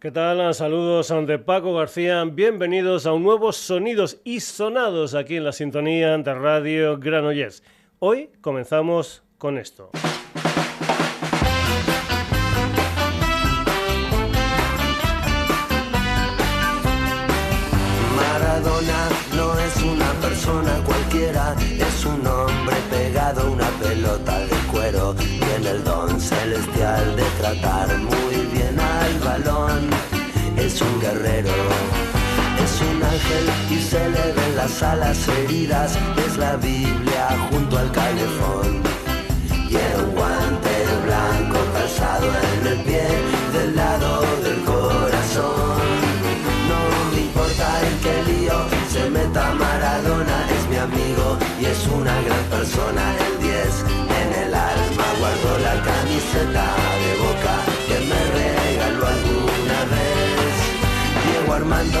¿Qué tal? Saludos de Paco García. Bienvenidos a un nuevo Sonidos y Sonados aquí en la sintonía de Radio Granollers. Hoy comenzamos con esto. Maradona no es una persona cualquiera, es un hombre pegado a una pelota de cuero. Tiene el don celestial de tratar muy y se le ven las alas heridas. Es la Biblia junto al calefón. Y un guante blanco calzado en el pie del lado del corazón. No me importa en qué lío se meta Maradona, es mi amigo y es una gran persona. El 10 en el alma guardo la camiseta de boca que me regaló alguna vez. Diego Armando,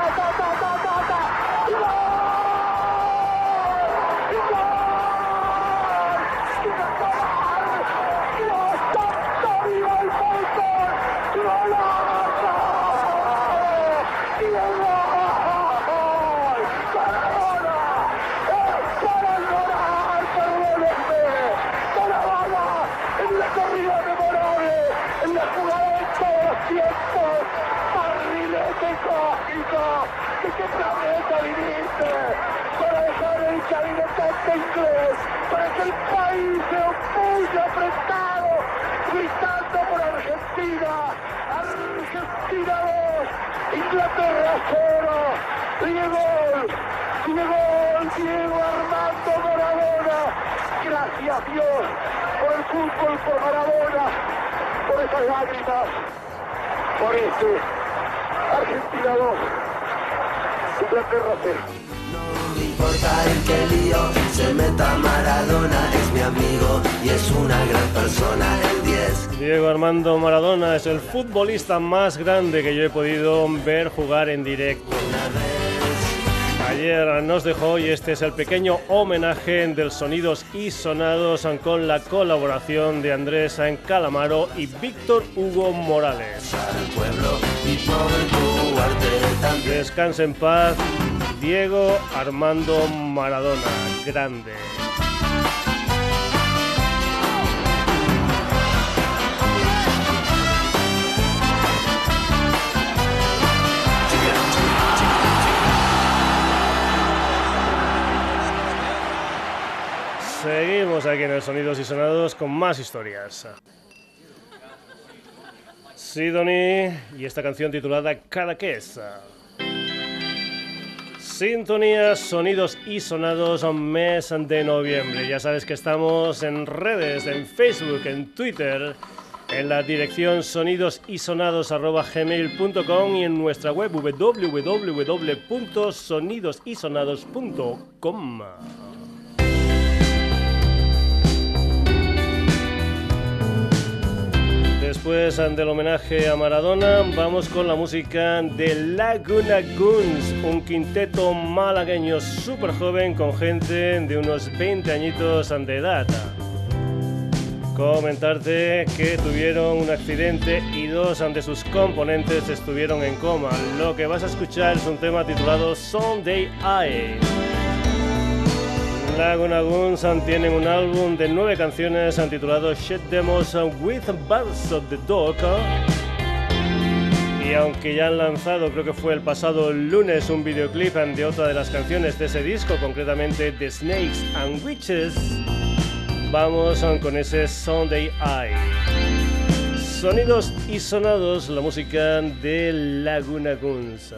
apretado, gritando por Argentina, Argentina 2, Inglaterra 0, sigue gol, sigue gol, Diego Armando Maradona, gracias Dios por el fútbol, por Maradona, por esas lágrimas, por este, Argentina 2, Inglaterra 0. Me importa en qué lío se meta Maradona, es mi amigo y es una gran persona. El 10 Diego Armando Maradona es el futbolista más grande que yo he podido ver jugar en directo. Ayer nos dejó y este es el pequeño homenaje del Sonidos y Sonados con la colaboración de Andrés San Calamaro y Víctor Hugo Morales. Descanse en paz, Diego Armando Maradona, grande. Seguimos aquí en el Sonidos y Sonados con más historias. Sidonie y esta canción titulada Cadaqués. Sintonía, sonidos y sonados mes de noviembre. Ya sabes que estamos en redes, en Facebook, en Twitter, en la dirección sonidosysonados.gmail.com y en nuestra web www.sonidosysonados.com. Después del homenaje a Maradona, vamos con la música de Laguna Guns, un quinteto malagueño súper joven con gente de unos 20 añitos de edad. Comentarte que tuvieron un accidente y dos de sus componentes estuvieron en coma. Lo que vas a escuchar es un tema titulado Sunday Eye. Laguna Guns tienen un álbum de nueve canciones titulado Shit Demos with Birds of the Dog. Y aunque ya han lanzado, creo que fue el pasado lunes, un videoclip de otra de las canciones de ese disco, concretamente The Snakes and Witches, vamos con ese Sunday Eye. Sonidos y sonados, la música de Laguna Guns.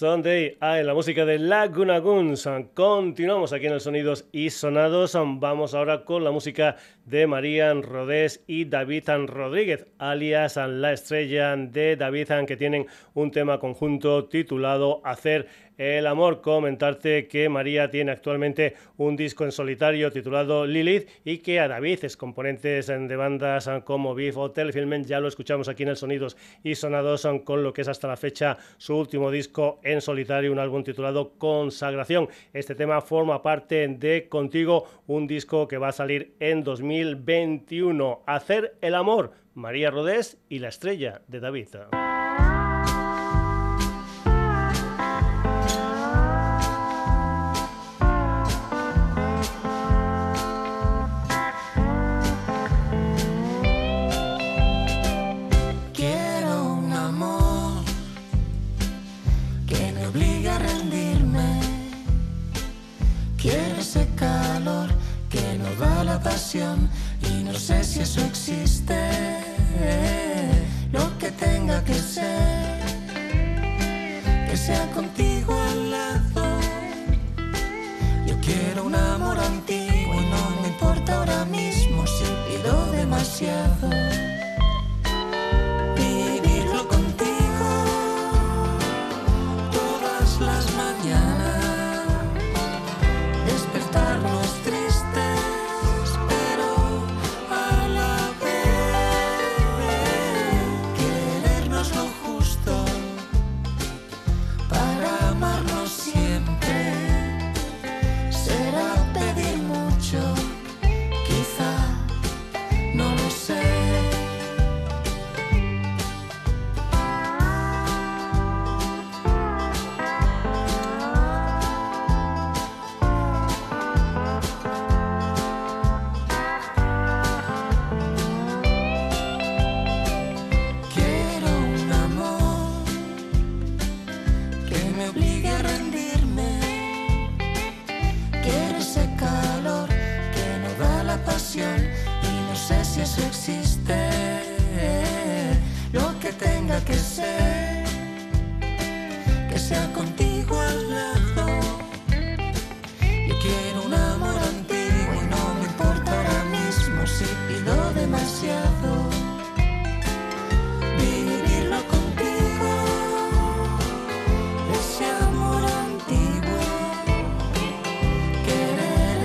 Sunday ah, en la música de Laguna Guns. Continuamos aquí en el Sonidos y Sonados. Vamos ahora con la música de Marían Rodés y David Rodríguez, alias La Estrella de David, que tienen un tema conjunto titulado Hacer el amor. Comentarte que María tiene actualmente un disco en solitario titulado Lilith y que a David, es componentes de bandas como Beef o Telefilmen, ya lo escuchamos aquí en el Sonidos y Sonados con lo que es hasta la fecha su último disco en solitario, un álbum titulado Consagración. Este tema forma parte de Contigo, un disco que va a salir en 2021. Hacer el amor, María Rodés y la estrella de David. Y no sé si eso existe. Lo que tenga que ser, que sea contigo al lado. Yo quiero un amor antiguo y no me importa ahora mismo si pido demasiado.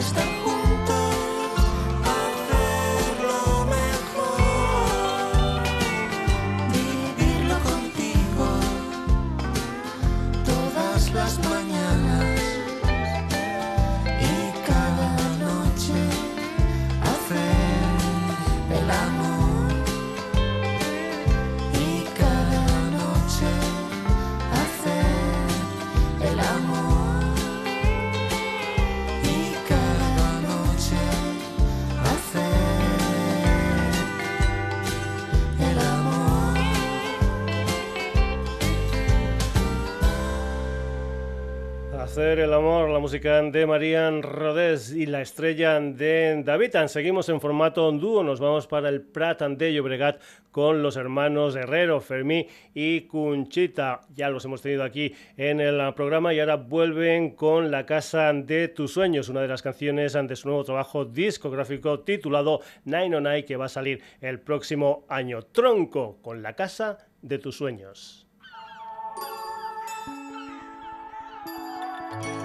Está el amor, la música de Marian Rodés y la estrella de David. Seguimos en formato dúo, nos vamos para el Prat de Llobregat con los hermanos Herrero, Fermí y Cunchita. Ya los hemos tenido aquí en el programa y ahora vuelven con La Casa de tus Sueños, una de las canciones de su nuevo trabajo discográfico titulado Nine on Nine que va a salir el próximo año. Tronco con La Casa de tus Sueños. Que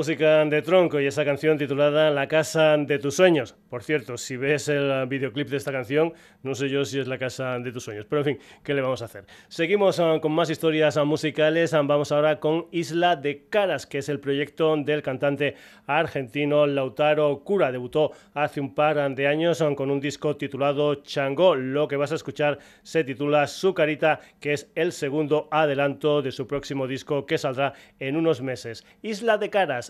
música de Tronco y esa canción titulada La casa de tus sueños. Por cierto, si ves el videoclip de esta canción, no sé yo si es la casa de tus sueños. Pero en fin, ¿qué le vamos a hacer? Seguimos ah, con más historias ah, musicales. Ah, vamos ahora con Isla de Caras, que es el proyecto del cantante argentino Lautaro Cura. Debutó hace un par de años con un disco titulado Chango. Lo que vas a escuchar se titula Su Carita, que es el segundo adelanto de su próximo disco que saldrá en unos meses. Isla de Caras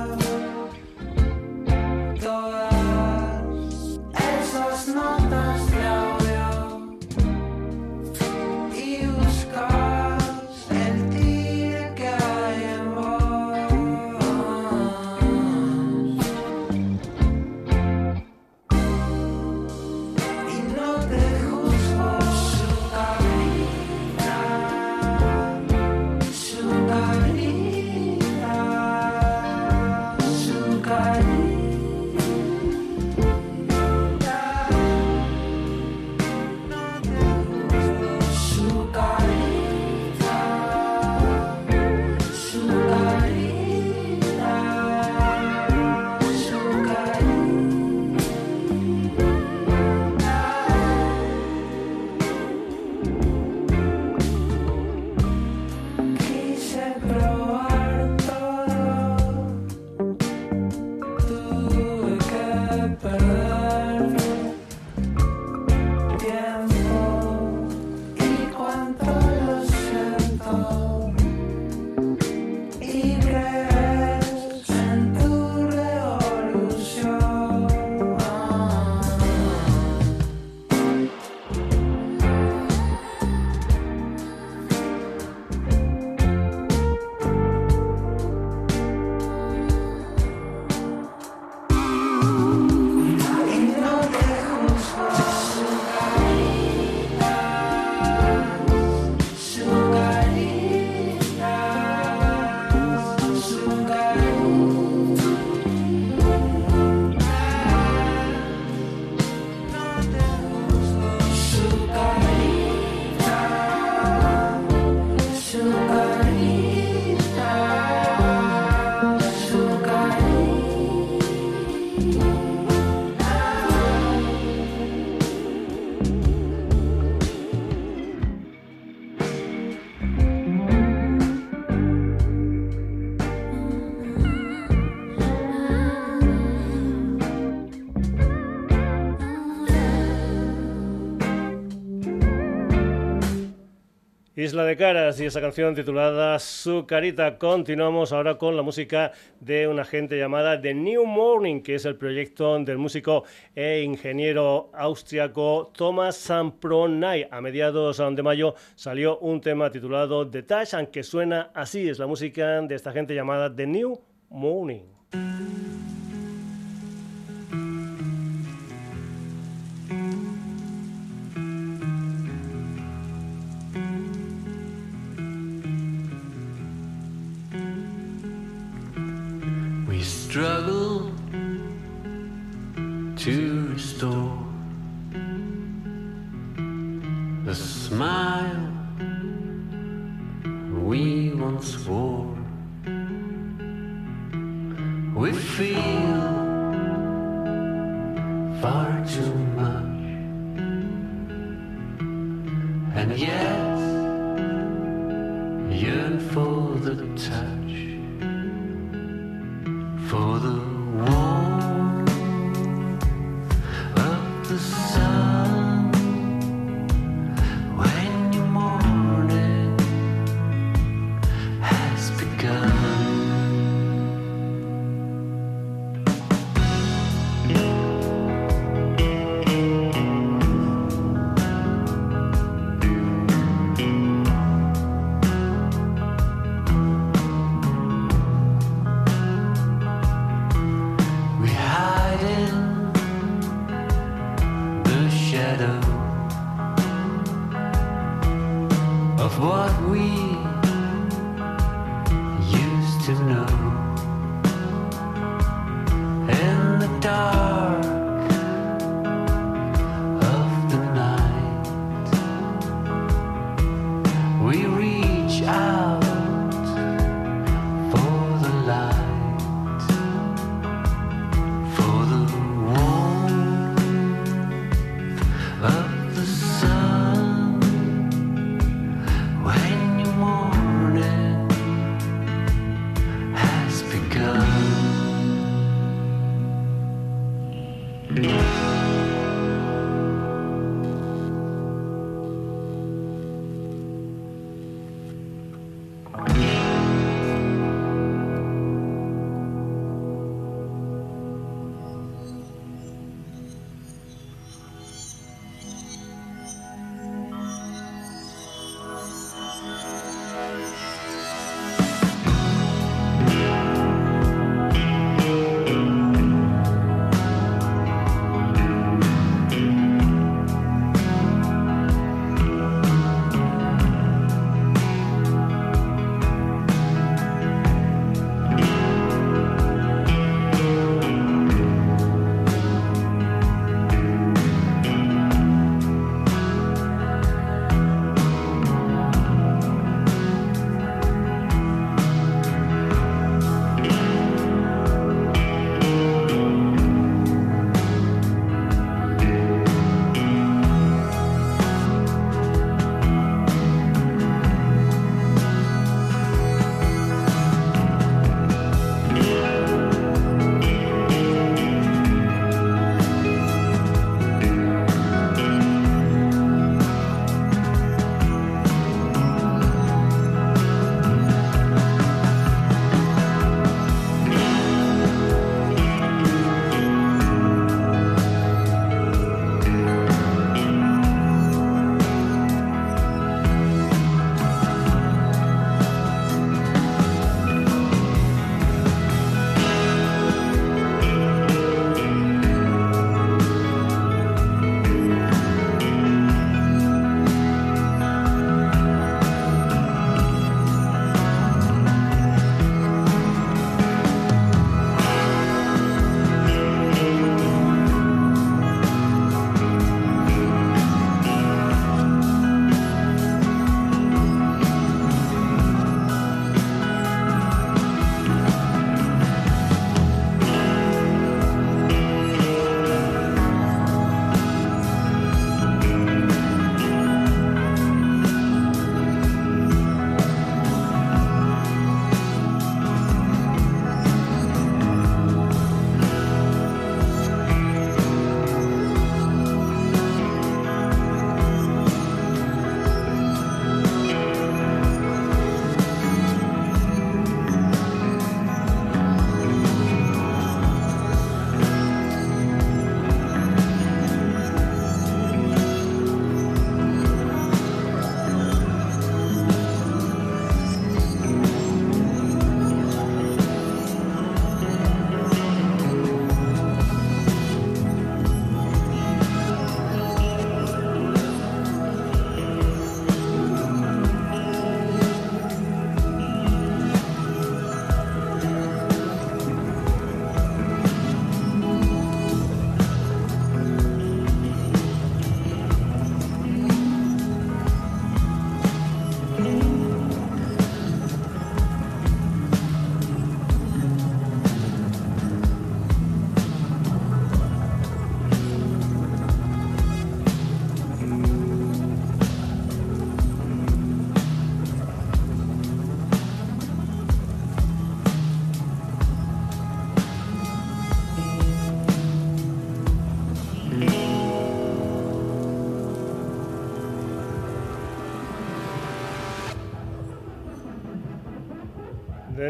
Isla de Caras y esa canción titulada Su Carita. Continuamos ahora con la música de una gente llamada The New Morning, que es el proyecto del músico e ingeniero austriaco Thomas Sampronay. A mediados de mayo salió un tema titulado The Touch, que suena así. Es la música de esta gente llamada The New Morning.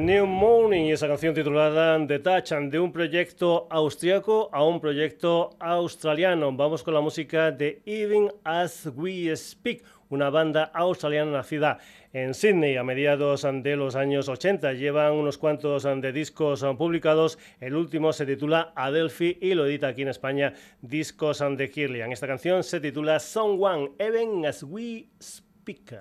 New Morning esa canción titulada The Touch de un proyecto austriaco a un proyecto australiano. Vamos con la música de Even As We Speak, una banda australiana nacida en Sydney a mediados de los años 80. Llevan unos cuantos de discos publicados. El último se titula Adelphi y lo edita aquí en España Discos de Kirlian. Esta canción se titula Someone Even As We Speak.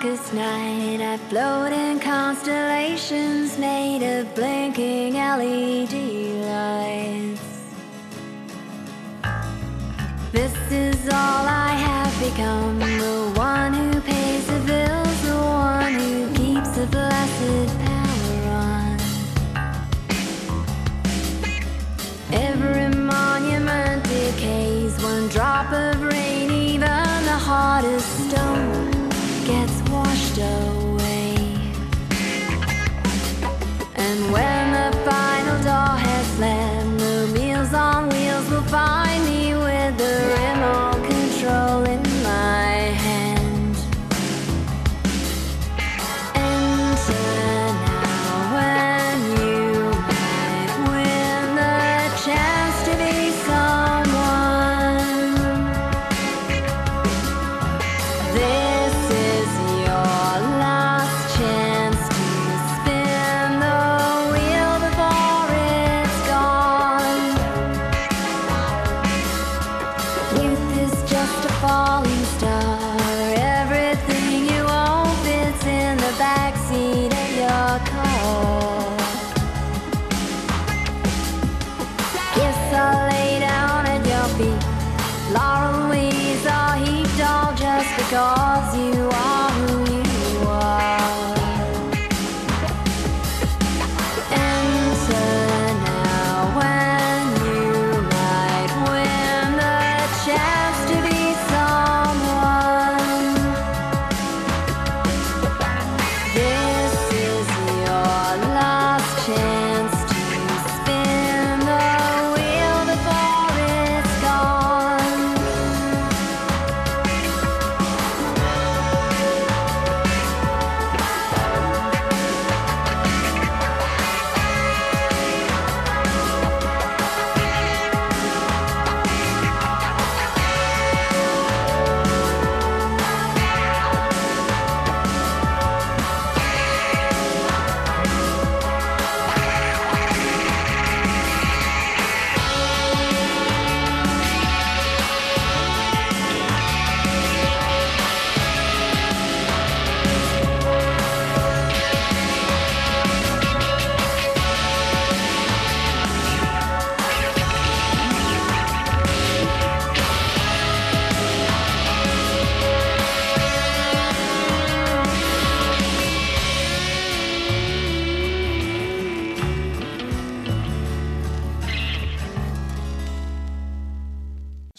Darkest night, I float in constellations made of blinking LED lights. This is all I have become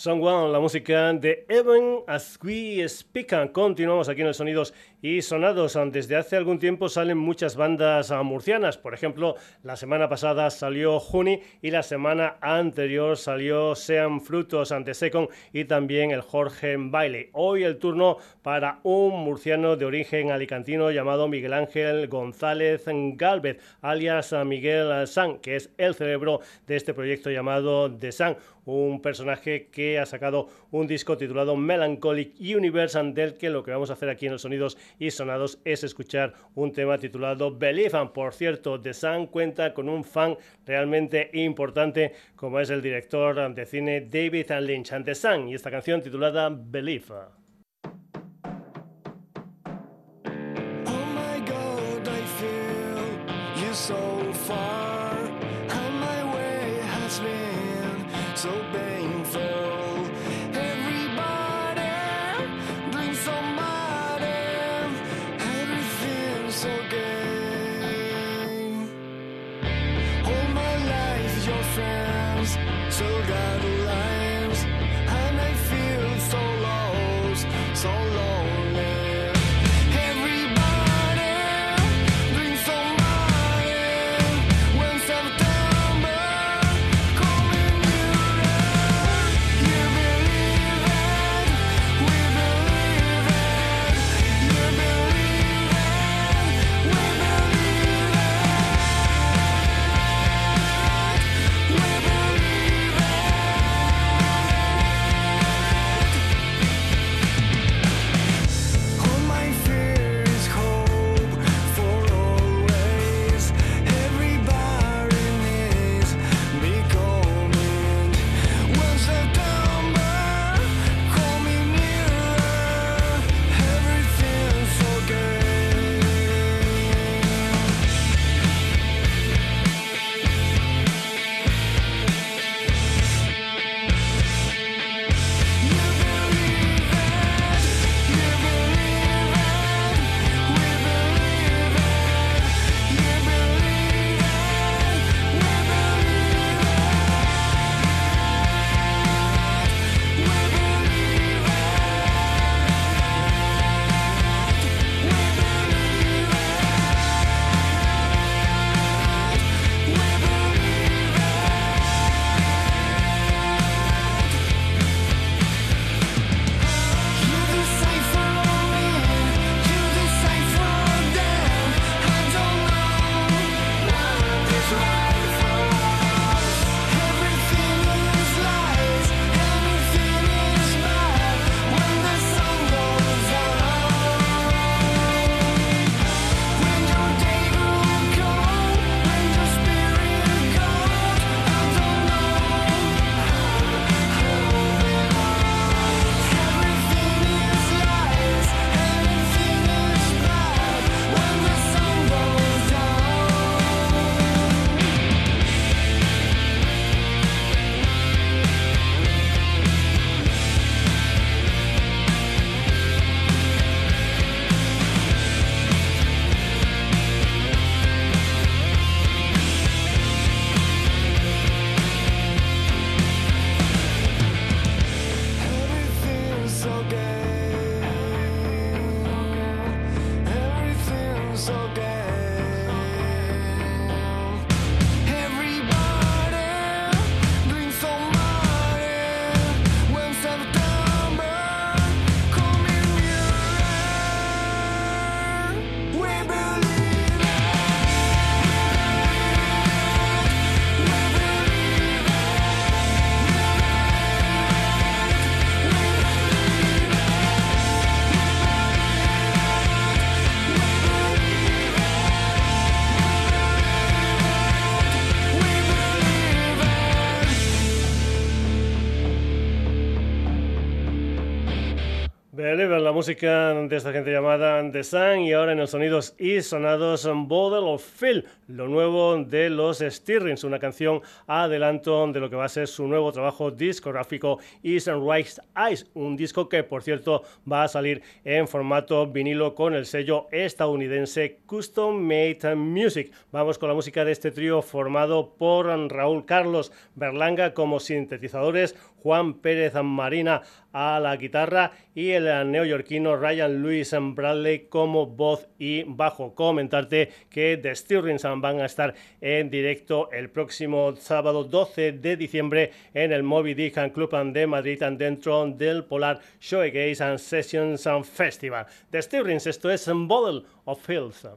Someone, la música de Even As We Speak. Continuamos aquí en el Sonidos y Sonados. Desde hace algún tiempo salen muchas bandas ah, murcianas. Por ejemplo, la semana pasada salió Juni y la semana anterior salió Sean Frutos ante Second y también el Jorge Bailey. Hoy el turno para un murciano de origen alicantino llamado Miguel Ángel González Galvez, alias Miguel San, que es el cerebro de este proyecto llamado The Sun un personaje que ha sacado un disco titulado Melancholic Universe, del que lo que vamos a hacer aquí en los sonidos y sonados es escuchar un tema titulado Believe. And, por cierto, The Sun cuenta con un fan realmente importante como es el director de cine David Lynch and The Sun y esta canción titulada Believe. Oh so far, and my way has been so música de esta gente llamada The Sun y ahora en los sonidos y sonados Bottle of Phil, lo nuevo de los Stirrings, una canción adelanto de lo que va a ser su nuevo trabajo discográfico Is Rise Eyes, un disco que por cierto va a salir en formato vinilo con el sello estadounidense Custom Made Music. Vamos con la música de este trío formado por Raúl Carlos Berlanga como sintetizadores, Juan Pérez Marina a la guitarra y el neoyorquino Ryan Lewis Bradley como voz y bajo. Comentarte que The Stirrings van a estar en directo el próximo sábado 12 de diciembre en el Moby Dick Club de Madrid dentro del Polar Showcase and Sessions Festival. The Stirrings, esto es Bottle of Hills.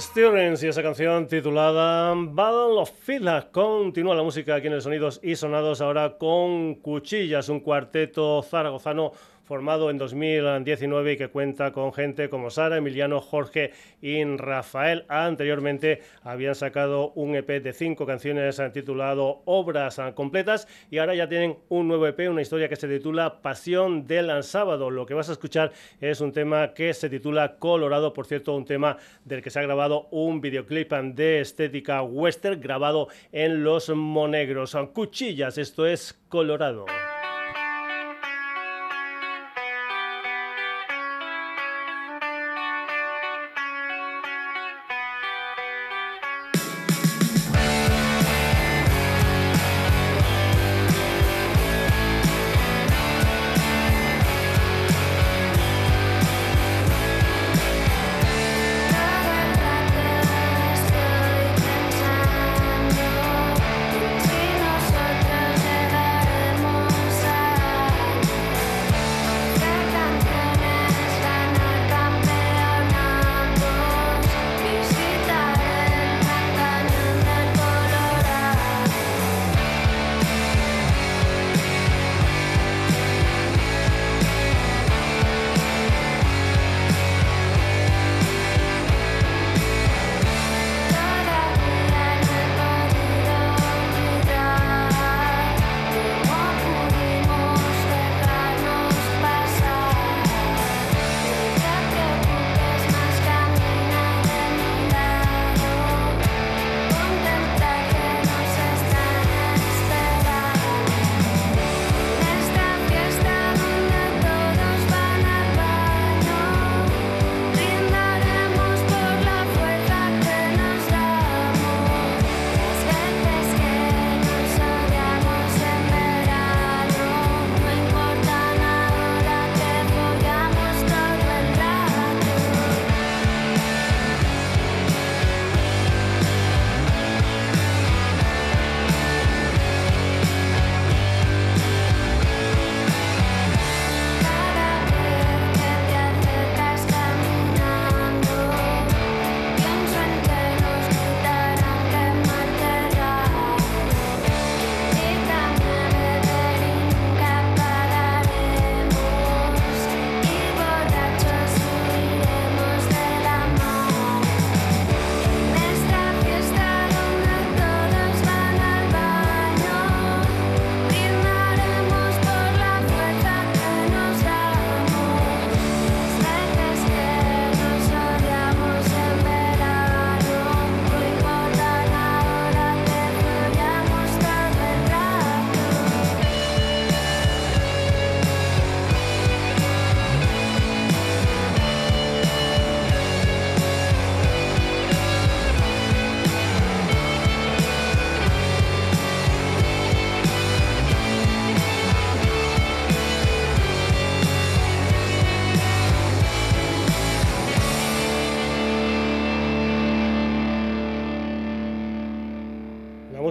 Stirrings y esa canción titulada Battle of Fiddler. Continúa la música aquí en el Sonidos y Sonados ahora con Cuchillas, un cuarteto zaragozano formado en 2019 y que cuenta con gente como Sara, Emiliano, Jorge y Rafael. Anteriormente habían sacado un EP de cinco canciones titulado Obras Completas y ahora ya tienen un nuevo EP, una historia que se titula Pasión del Sábado. Lo que vas a escuchar es un tema que se titula Colorado, por cierto, un tema del que se ha grabado un videoclip de estética western grabado en Los Monegros. Cuchillas, esto es Colorado.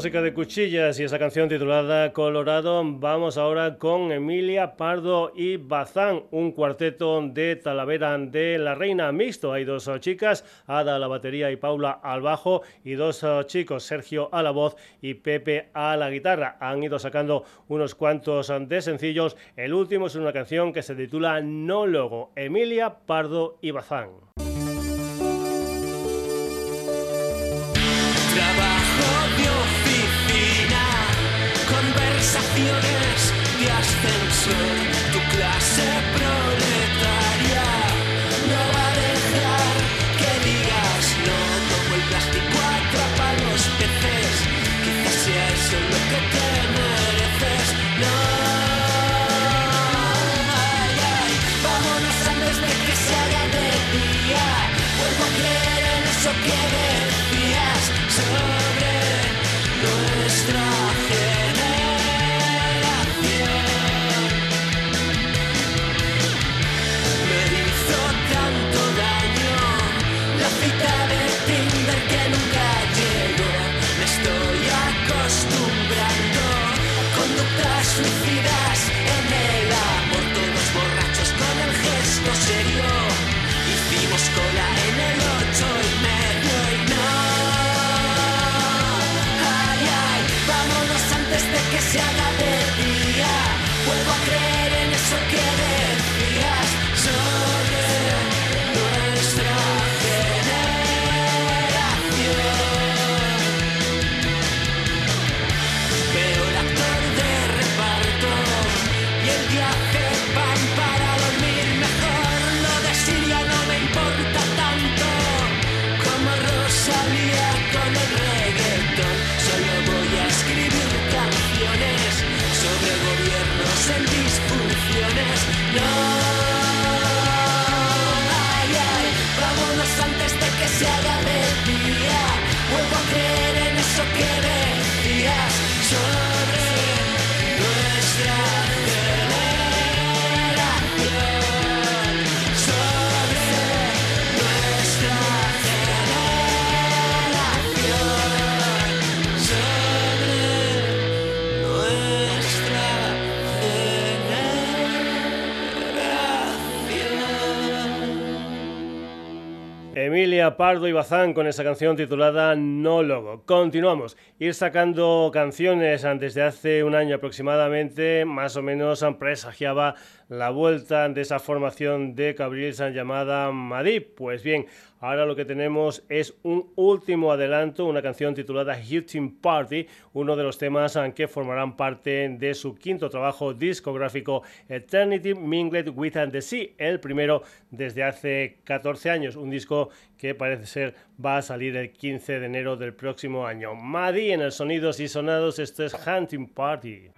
Música de Cuchillas y esa canción titulada Colorado. Vamos ahora con Emilia Pardo y Bazán, un cuarteto de Talavera de la Reina mixto. Hay dos chicas, Ada a la batería y Paula al bajo, y dos chicos, Sergio a la voz y Pepe a la guitarra. Han ido sacando unos cuantos de sencillos. El último es una canción que se titula No Logo, Emilia Pardo y Bazán. Tu clase proletaria Se Emilia Pardo y Bazán con esa canción titulada No Logo. Continuamos. Ir sacando canciones desde hace un año aproximadamente, más o menos presagiaba la vuelta de esa formación de Cabrils llamada Madip. Pues bien, ahora lo que tenemos es un último adelanto, una canción titulada Hitting Party, uno de los temas que formarán parte de su quinto trabajo discográfico Eternity Mingled with the Sea, el primero desde hace 14 años, un disco que parece ser va a salir el 15 de enero del próximo año. Maddy en el Sonidos y Sonados, esto es Hunting Party.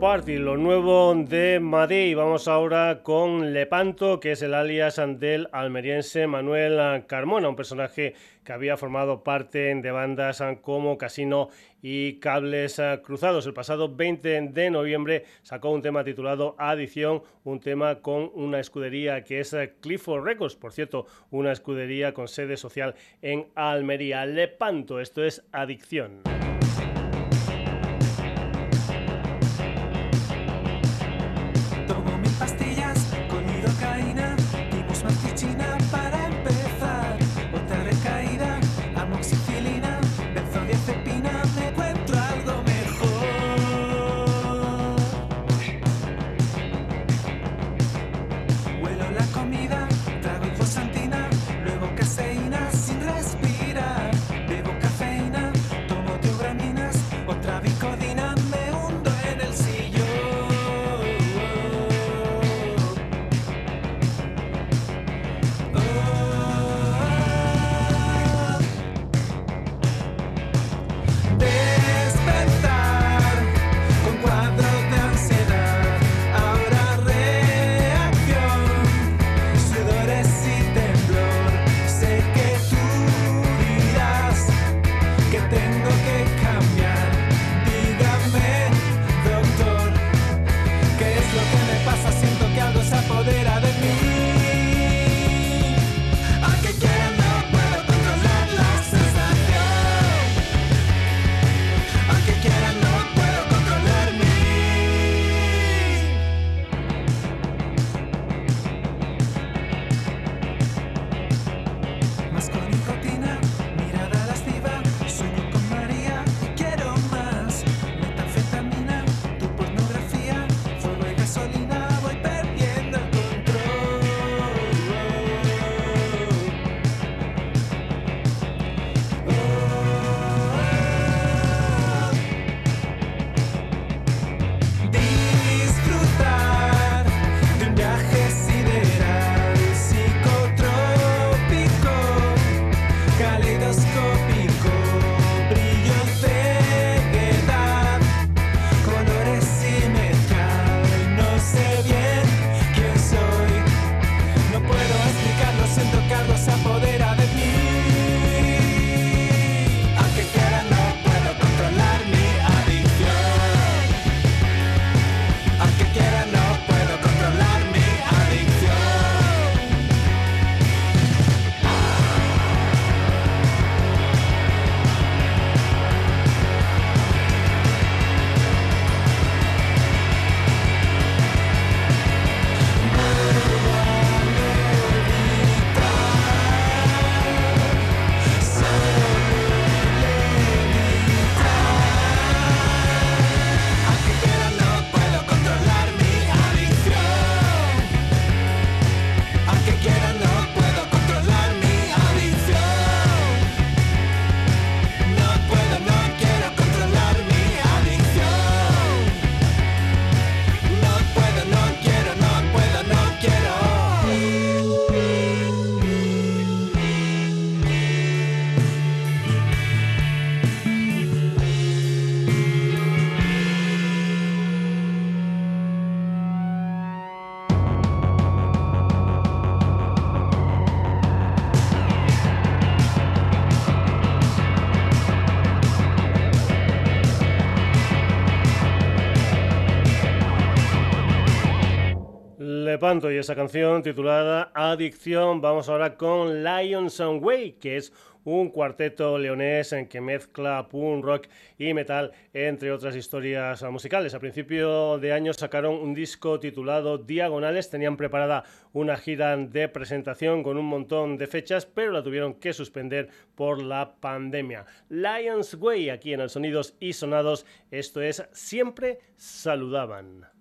Party, lo nuevo de Madrid. Vamos ahora con Lepanto, que es el alias del almeriense Manuel Carmona, un personaje que había formado parte de bandas como Casino y Cables Cruzados. El pasado 20 de noviembre sacó un tema titulado Adición, un tema con una escudería que es Clifford Records, por cierto, una escudería con sede social en Almería. Lepanto, esto es Adicción. Lepanto y esa canción titulada Adicción. Vamos ahora con Lions and Way, que es un cuarteto leonés en que mezcla punk, rock y metal, entre otras historias musicales. A principio de año sacaron un disco titulado Diagonales, tenían preparada una gira de presentación con un montón de fechas, pero la tuvieron que suspender por la pandemia. Lions Way, aquí en el Sonidos y Sonados, esto es Siempre Saludaban.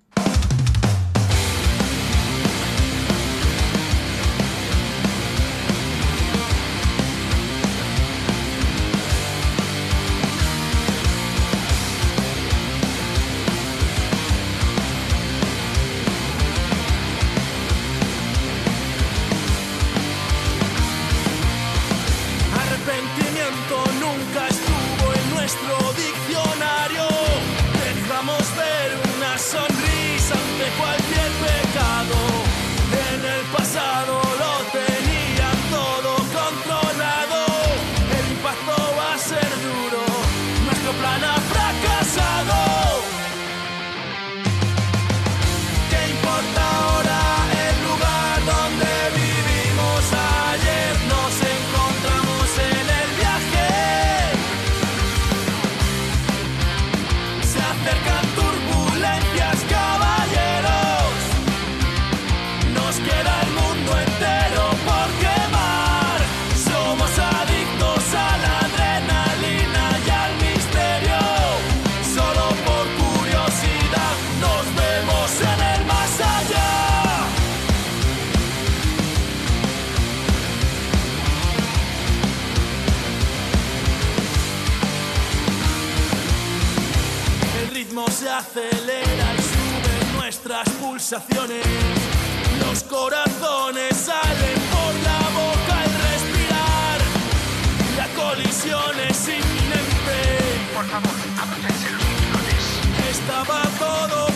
Los corazones salen por la boca al respirar. La colisión es inminente. Por favor, abróchense los cinturones. Estaba todo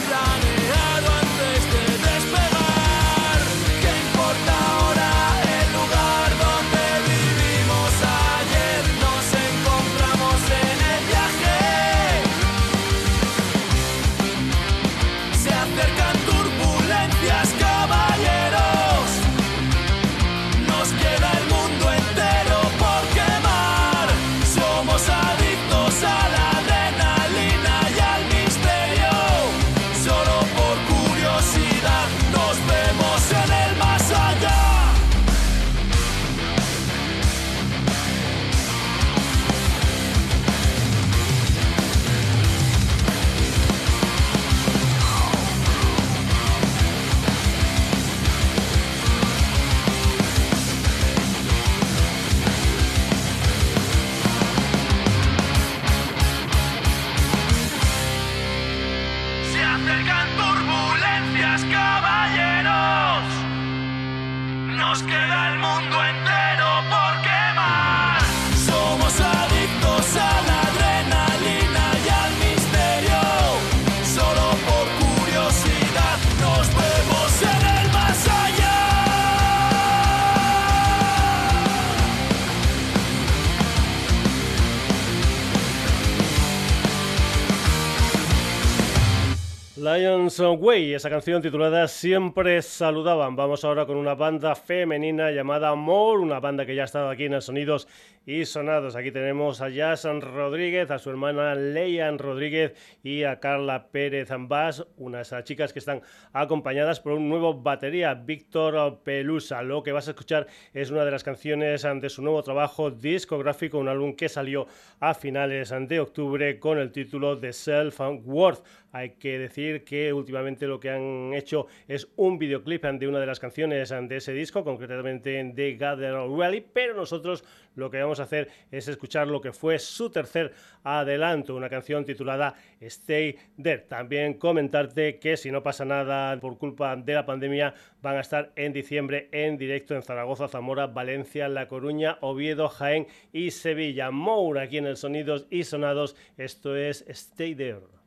Way, esa canción titulada Siempre Saludaban. Vamos ahora con una banda femenina llamada More, una banda que ya ha estado aquí en el Sonidos y Sonados. Aquí tenemos a Jason Rodríguez, a su hermana Leian Rodríguez y a Carla Pérez Ambas, unas chicas que están acompañadas por un nuevo batería, Víctor Pelusa. Lo que vas a escuchar es una de las canciones de su nuevo trabajo discográfico, un álbum que salió a finales de octubre con el título de Self Worth. Hay que decir que últimamente lo que han hecho es un videoclip de una de las canciones de ese disco, concretamente de Gather Rally, pero nosotros lo que vamos a hacer es escuchar lo que fue su tercer adelanto, una canción titulada Stay There. También comentarte que si no pasa nada por culpa de la pandemia, van a estar en diciembre en directo en Zaragoza, Zamora, Valencia, La Coruña, Oviedo, Jaén y Sevilla. Moura aquí en el Sonidos y Sonados. Esto es Stay There.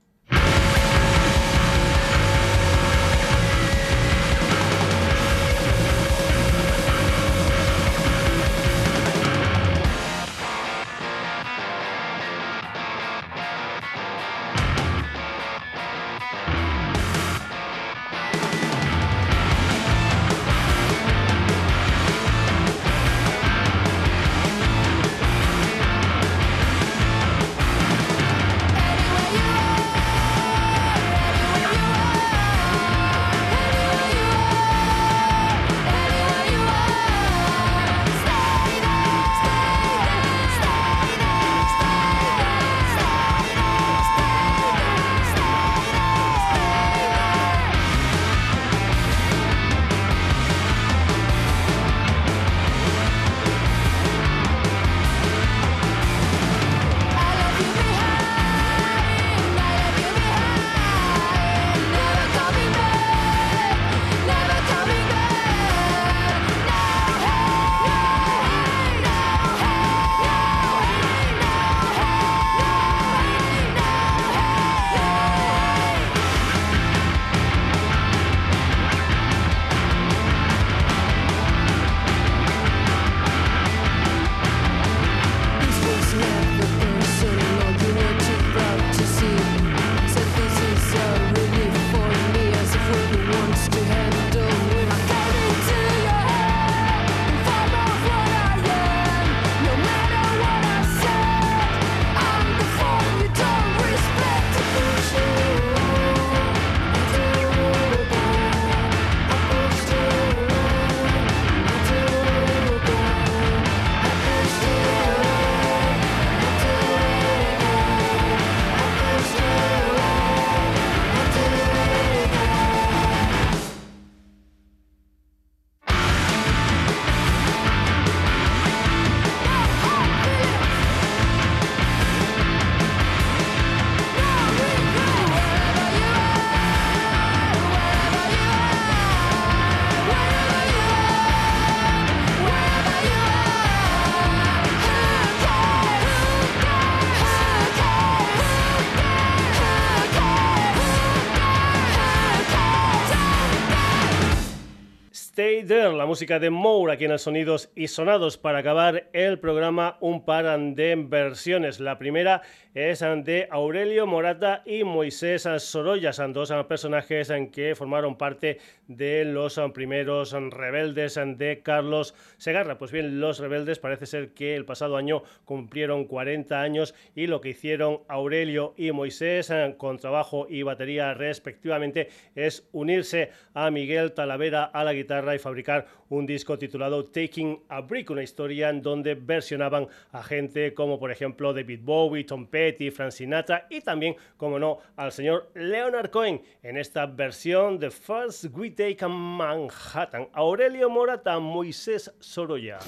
Música de Moore aquí en el Sonidos y Sonados para acabar el programa un par de versiones. La primera es de Aurelio Morata y Moisés Sorolla, son dos personajes que formaron parte de los primeros rebeldes de Carlos Segarra. Pues bien, los rebeldes parece ser que el pasado año cumplieron 40 años y lo que hicieron Aurelio y Moisés con trabajo y batería respectivamente es unirse a Miguel Talavera a la guitarra y fabricar un disco titulado Taking a Brick, una historia en donde versionaban a gente como por ejemplo David Bowie, Tom Petty, Frank Sinatra y también, como no, al señor Leonard Cohen en esta versión de First We Take a Manhattan. Aurelio Morata, Moisés Sorolla.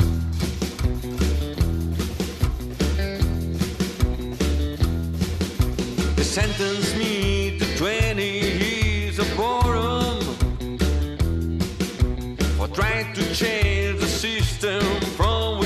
sentence me to 20 years of boredom for trying to change the system from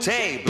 Tape.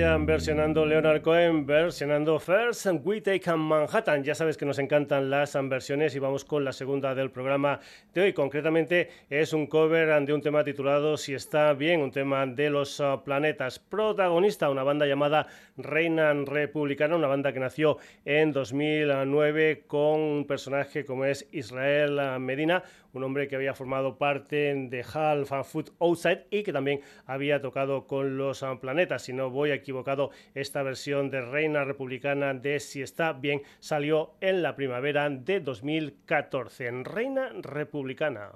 Versionando Leonard Cohen, versionando First and We Take Manhattan. Ya sabes que nos encantan las versiones y vamos con la segunda del programa de hoy. Concretamente es un cover de un tema titulado Si está bien, un tema de los uh, planetas. Protagonista, una banda llamada Reina Republicana, una banda que nació en 2009 con un personaje como es Israel uh, Medina, un hombre que había formado parte de Half Food Outside y que también había tocado con los uh, planetas. planeta. Si no voy equivocado, esta versión de Reina Republicana de Si está bien salió en la primavera de 2014 en Reina Republicana.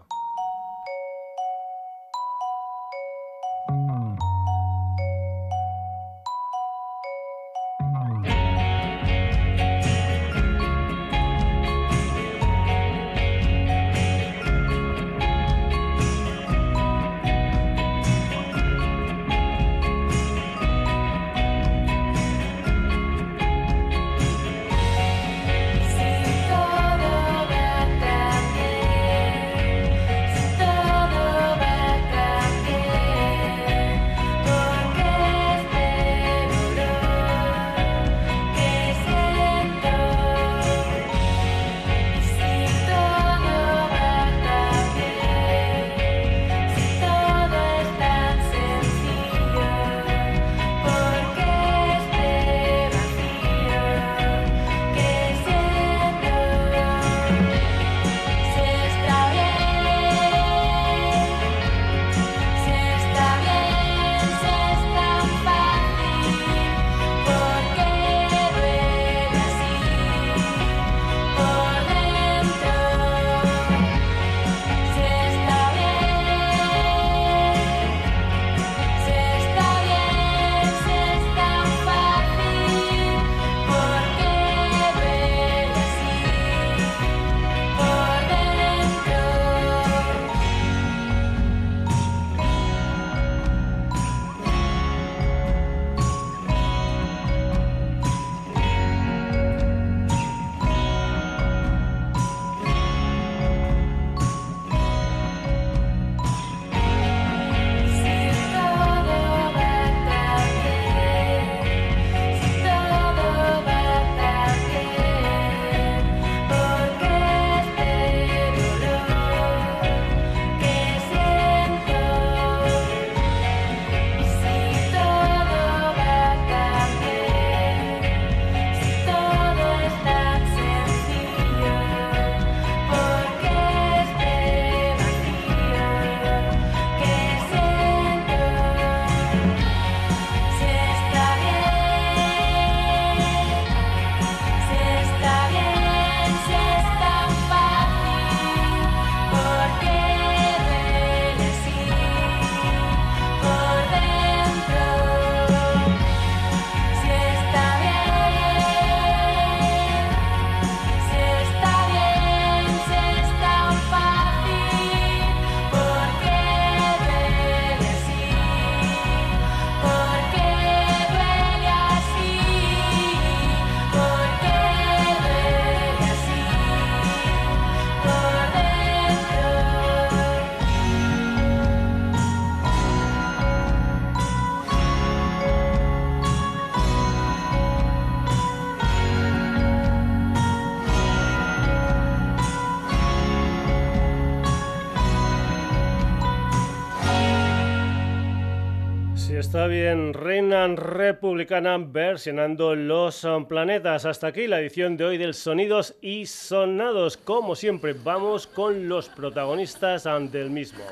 Bien, Reina Republicana versionando los planetas. Hasta aquí la edición de hoy del Sonidos y Sonados. Como siempre, vamos con los protagonistas del mismo.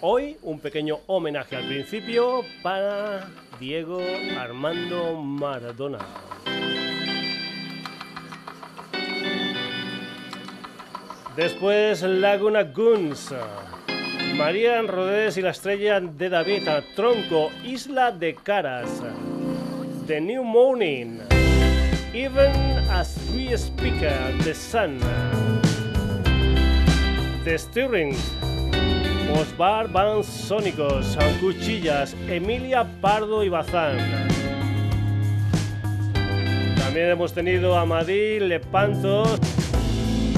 Hoy un pequeño homenaje al principio para Diego Armando Maradona. Después Laguna Guns. María Rodés y la estrella de David, Tronco, Isla de Caras, The New Morning, Even as We Speak, The Sun, The Stirrings, Osbar Van Sónicos, Cuchillas, Emilia Pardo y Bazán. También hemos tenido a Madrid, Lepanto,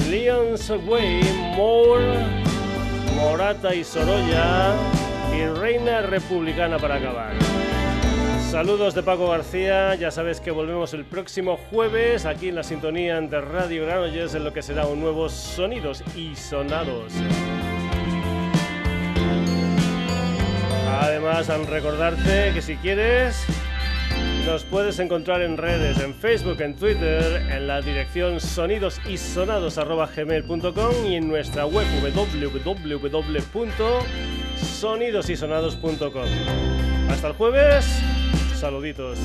Leon's Way, More. Morata y Sorolla y Reina Republicana para acabar. Saludos de Paco García, ya sabes que volvemos el próximo jueves aquí en la sintonía de Radio Granollers en lo que será un nuevo Sonidos y Sonados. Además, al recordarte que si quieres nos puedes encontrar en redes, en Facebook, en Twitter, en la dirección sonidosisonados.gmail.com y en nuestra web www.sonidosysonados.com. Hasta el jueves. saluditos.